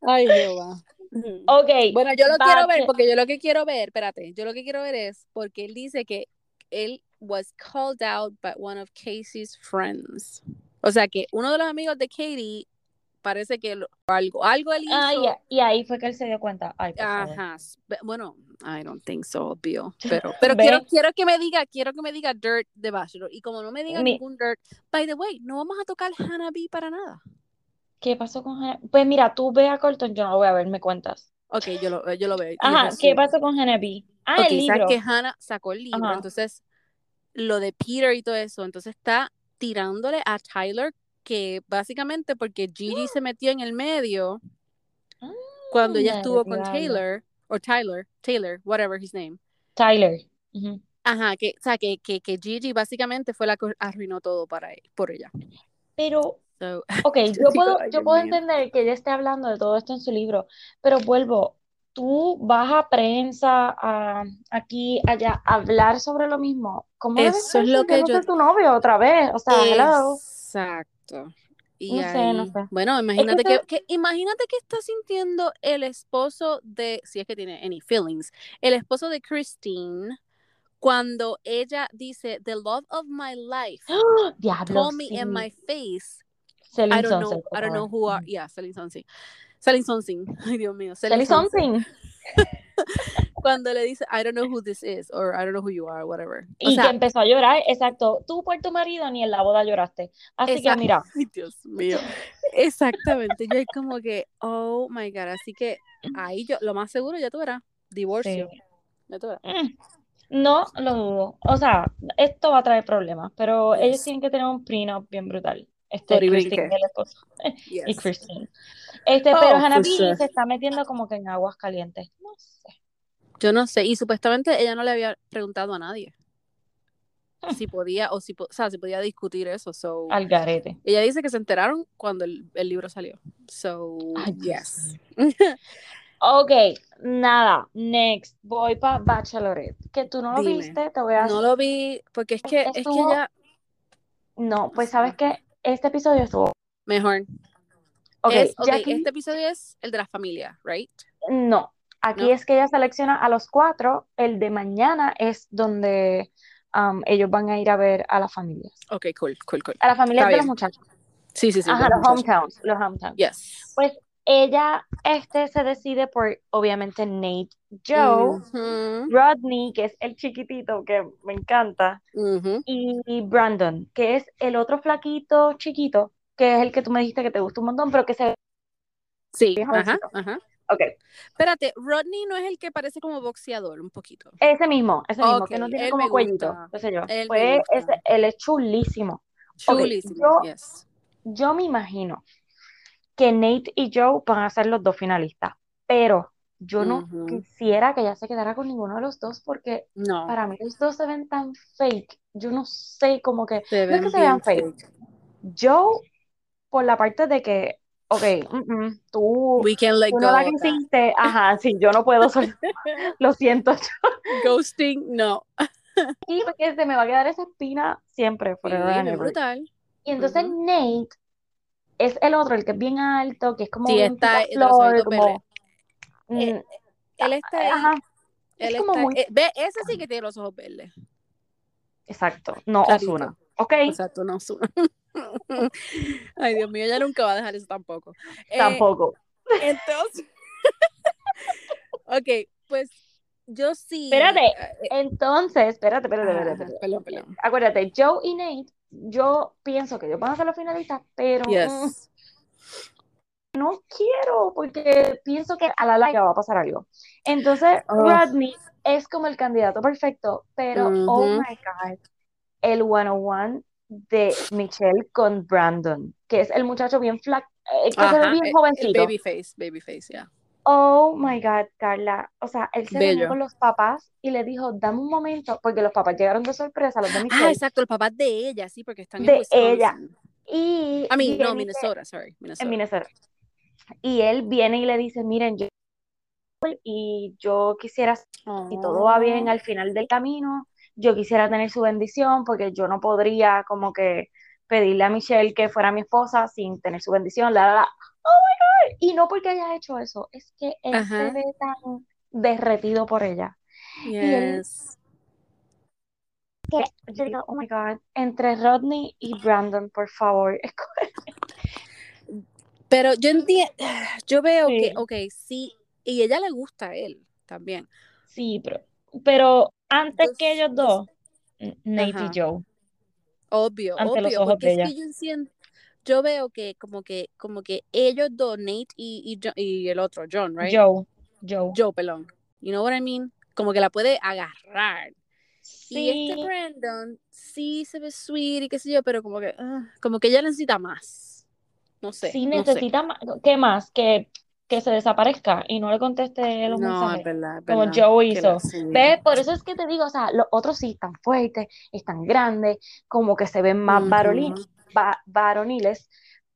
Ay, Jehová. Ok, Bueno, yo lo quiero ver porque yo lo que quiero ver, espérate, yo lo que quiero ver es porque él dice que él was called out by one of Casey's friends. O sea que uno de los amigos de Katie parece que lo- algo, algo él hizo. Ah, ya, Y ahí fue que él se dio cuenta. Ay. Ajá. Bueno, I don't think so, obvio. [LAUGHS] Pero, pero quiero, quiero que me diga, quiero que me diga Dirt de Bachelor. Y como no me diga Mi- ningún Dirt, by the way, no vamos a tocar Hannah B para nada. ¿Qué pasó con Hannah? Pues mira, tú ve a Colton, yo no lo voy a ver, me cuentas. Ok, yo lo, yo lo veo. Ajá, ¿qué pasó con Hannah B? Ah, Ok, el libro. que Hannah sacó el libro, Ajá. entonces lo de Peter y todo eso, entonces está tirándole a Tyler que básicamente porque Gigi se metió en el medio cuando ella Anda, estuvo con. Taylor, o Tyler, Taylor, whatever his name. Tyler. Ajá, que, o sea, que, que, que Gigi básicamente fue la que arruinó todo para él, por ella. Pero, So, [LAUGHS] ok, Yo puedo, yo puedo entender que ella esté hablando de todo esto en su libro, pero vuelvo, tú vas a prensa, a aquí, allá, a hablar sobre lo mismo. ¿Cómo Eso es lo que que no yo- sea tu novio otra vez? O sea, hello. Exacto. Y No sé, no sé. Bueno, imagínate que- que, que- imagínate que está sintiendo el esposo de, si es que tiene any feelings, el esposo de Christine cuando ella dice the love of my life [GASPS] Diablo, told me sí. in my face. Selling I don't know, I don't know who are, yeah, Selling Something. Selling Something. [LAUGHS] Ay, Dios mío. Selling something. [LAUGHS] Cuando le dice I don't know who this is or I don't know who you are, whatever. O Y sea, que empezó a llorar, exacto. Tú por tu marido ni en la boda lloraste. Así que mira, [LAUGHS] Ay, Dios mío. Exactamente. Yo es como que, oh my God. Así que ahí yo, lo más seguro, ya tú verás, divorcio. sí. Ya tú verás. Mm, No lo dudo. O sea, esto va a traer problemas, pero Yes. ellos tienen que tener un prenup bien brutal. Este, Christine Brinque. y el esposo. [LAUGHS] Y Yes. Christine. Este, Oh, pero for Hannah B sure. se está metiendo como que en aguas calientes. No sé. Yo no sé. Y supuestamente ella no le había preguntado a nadie [LAUGHS] si podía o si, o sea, si podía discutir eso. So, Al garete. ella dice que se enteraron cuando el, el libro salió. So, Ay, yes. [LAUGHS] Ok, nada. Next. Voy para Bachelorette. Que tú no lo Dime. viste, te voy a. No lo vi porque es que, es que ya No, pues sabes que este episodio estuvo. mejor. Ok, Es- ok, Jackie- este episodio es el de la familia, right? No, aquí ¿No? es que ella selecciona a los cuatro. El de mañana es donde um, ellos van a ir a ver a las familias. Ok, cool, cool, cool. A las familias de los muchachos. Sí, sí, sí. Ajá, los muchachos. hometowns, los hometowns. Yes. Pues ella este, se decide por, obviamente, Nate, Joe, Ujú, Rodney, que es el chiquitito que me encanta, ujú. y Brandon, que es el otro flaquito chiquito, que es el que tú me dijiste que te gusta un montón, pero que se Sí, ajá, ajá. Ok, Espérate, Rodney no es el que parece como boxeador, un poquito. ese mismo, ese mismo, que no tiene él como cuellito, sé yo. Él Pues ese, es chulísimo. Chulísimo, yo- yes. Yo me imagino que Nate y Joe van a ser los dos finalistas, pero yo no quisiera que ella se quedara con ninguno de los dos porque No, para mí los dos se ven tan fake. Yo no sé, como que se no es que se vean bien fake. Joe, por la parte de que, ok, mm, mm, tú, We can let tú go la ajá, sí, yo no puedo, sol- [LAUGHS] lo siento, Ghosting, no. [LAUGHS] y porque se me va a quedar esa espina siempre, Sí, ever. brutal. Y entonces. Nate es el otro, el que es bien alto, que es como Sí, bien está ojitos como, verdes. Eh, mm, Él está ahí. ajá, Él es como está, muy, eh, ve, ese sí que tiene los ojos verdes. exacto, no Clarito. Ozuna, ¿ok? Exacto, no Ozuna. [LAUGHS] Ay, Dios mío, ella nunca va a dejar eso tampoco. Eh, Tampoco. Entonces, [LAUGHS] ok, pues yo sí. Espérate, eh, Entonces, espérate, espérate, ajá, espérate, espérate. perdón, perdón. Acuérdate, Joe y Nate, yo pienso que ellos van a ser los finalistas, pero mm, Yes. no quiero porque pienso que a la larga va a pasar algo. Entonces, Oh. Rodney es como el candidato perfecto, pero oh my God, el 101 de Michelle con Brandon, que es el muchacho bien flaco, que se ve Ajá, bien eh, jovencito. babyface, babyface, ya. Oh my God, Carla. O sea, él se reunió con los papás y le dijo, dame un momento, porque los papás llegaron de sorpresa, los de Ah, Michelle, exacto, el papá de ella, sí, porque están en de Wisconsin. ella. y I mean, viene no, Minnesota, sorry, Minnesota. en Minnesota. Y él viene y le dice, miren, yo y yo quisiera, si todo va bien Oh. al final del camino, yo quisiera tener su bendición, porque yo no podría como que pedirle a Michelle que fuera mi esposa sin tener su bendición, la, la, la. Oh my God. Y no porque haya hecho eso, es que él se ve tan derretido por ella. él- Yes. que yo digo, oh my God, entre Rodney y Brandon, por favor. [LAUGHS] Pero yo entiendo, yo veo Sí. que, ok, sí, y ella le gusta a él también. Sí, pero, pero antes que ellos dos, Nate Ajá. y Joe. Obvio, Ante los obvio, ojos porque de es que yo siento, yo veo que como que, como que ellos dos, Nate y, y, y el otro, John, right? Joe, Joe. Joe, pelón. You know what I mean? Como que la puede agarrar. Y este Sí, Brandon sí se ve sweet y qué sé yo, pero como que, ah, como que ella necesita más. No sé, sí no sé. necesita más, ¿qué más? Que, que se desaparezca y no le conteste los No, es mensajes. verdad, es Como. Joe hizo. la- sí. ¿Ves? Por eso es que te digo, o sea, los otros sí están fuertes, están grandes, como que se ven más va- varoniles,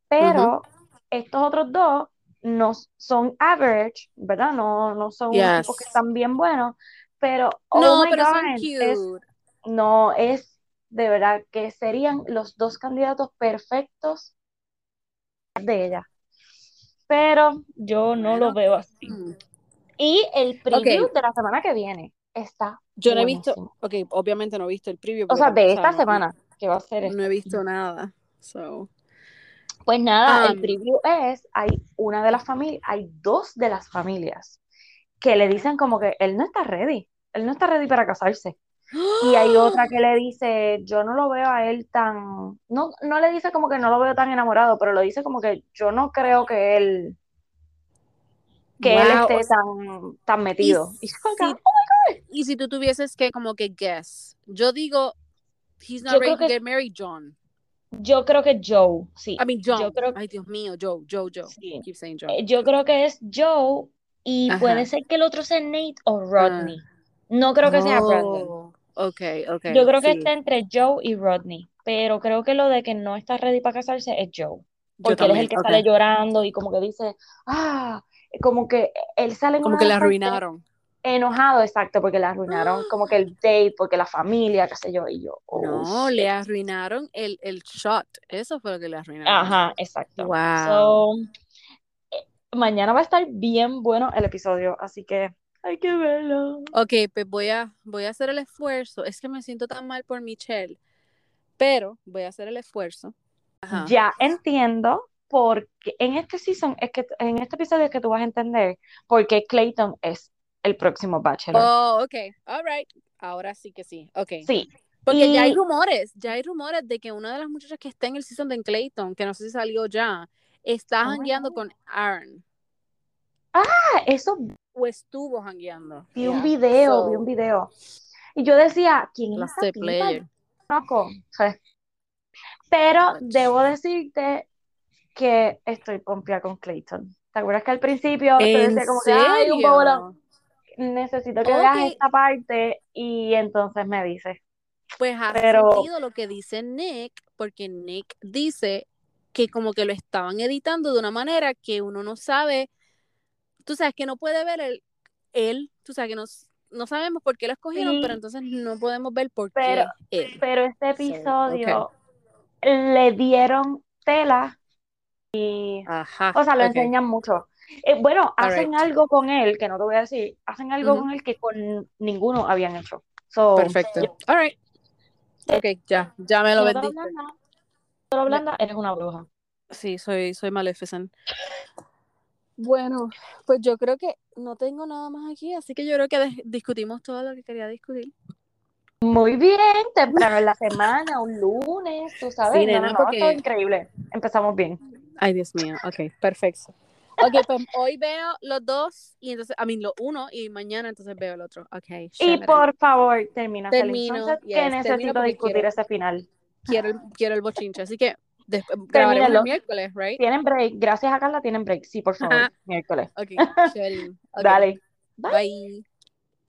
pero estos otros dos no son average, ¿verdad? No, no son tipos que Yes. están bien buenos, pero oh No, my pero son es, cute. no, es de verdad que serían los dos candidatos perfectos de ella. Pero yo no lo veo así. Mm. Y el preview de la semana que viene está Yo no he visto, ok, obviamente no he visto el preview. O sea, de esta no- semana, que va a ser No, he visto nada. So. Pues nada, el Um, preview es, hay una de las familias, hay dos de las familias que le dicen como que él no está ready, él no está ready para casarse. Y hay [GASPS] otra que le dice, yo no lo veo a él tan, no, no le dice como que no lo veo tan enamorado, pero lo dice como que yo no creo que él, que él esté o sea, tan, tan metido. Y si- Y si tú tuvieses que como que guess, yo digo, he's not Yo ready to que- get married, John. yo creo que Joe, sí. I mean, John. Yo creo, Ay, Dios mío, Joe, Joe, Joe. sí. Keep saying Joe. Eh, yo creo que es Joe y Ajá. puede ser que el otro sea Nate o Rodney. No creo que sea Brandon. Oh, Ok, ok. Yo creo que sí. está entre Joe y Rodney, pero creo que lo de que no está ready para casarse es Joe, porque él es el que sale llorando y como que dice, ah, como que él sale Como que partes arruinaron. enojado, exacto, porque le arruinaron como que el date, porque la familia, qué sé yo, y yo, oh, No, shit. le arruinaron el, el shot. Eso fue lo que le arruinaron. Ajá, exacto. Wow. So, eh, mañana va a estar bien bueno el episodio, así que hay que verlo. Ok, pues voy a, voy a hacer el esfuerzo. Es que me siento tan mal por Michelle, pero voy a hacer el esfuerzo. Ajá. Ya entiendo porque en este season, es que en este episodio es que tú vas a entender por qué Clayton es el próximo Bachelor. Oh, ok, all right. Ahora sí que sí, ok. Sí, Porque ya hay rumores, ya hay rumores de que una de las muchachas que está en el season de Clayton, que no sé si salió ya, está Oh God. con Aaron. ah, eso O estuvo jangueando. vi un Yeah. video, So, vi un video. Y yo decía, ¿quién es tipa? player. Sí. Pero debo decirte que estoy pompeada con Clayton. ¿Te acuerdas que al principio te ¿En decía como que, ay, un? Necesito que veas Ok. esta parte y entonces me dices. Pues hace Pero- sentido lo que dice Nick, porque Nick dice que como que lo estaban editando de una manera que uno no sabe, tú sabes que no puede ver el, él, tú sabes que no, no sabemos por qué lo escogieron, Sí. pero entonces no podemos ver por Pero- qué él. Pero este So, episodio le dieron tela y, Ajá. o sea, lo ok. enseñan mucho. Eh, bueno, hacen Alright. algo con él, que no te voy a decir, hacen algo Ujú. con él que con ninguno habían hecho. So, Perfecto. All right. Ok, ya, ya me lo vendiste. blanda, eres una bruja. Sí, soy, soy Maleficent. Bueno, pues yo creo que no tengo nada más aquí, así que yo creo que discutimos todo lo que quería discutir. Muy bien, temprano en la semana, un lunes, tú sabes. Sí, nena, no, no, porque- todo increíble. Empezamos bien. Ay, Dios mío, ok, perfecto. Ok, pues hoy veo los dos y entonces, a mí lo uno y mañana entonces veo el otro. Ok, Y por favor, termina feliz. Termino, Entonces, yes, que termino necesito discutir quiero- ese final. quiero, el, quiero el bochinche, así que después grabaremos el miércoles, right? Tienen break. Gracias a Carla, tienen break. Sí, por favor. Miércoles. Ok, chévere. [LAUGHS] Ok, Dale. Bye.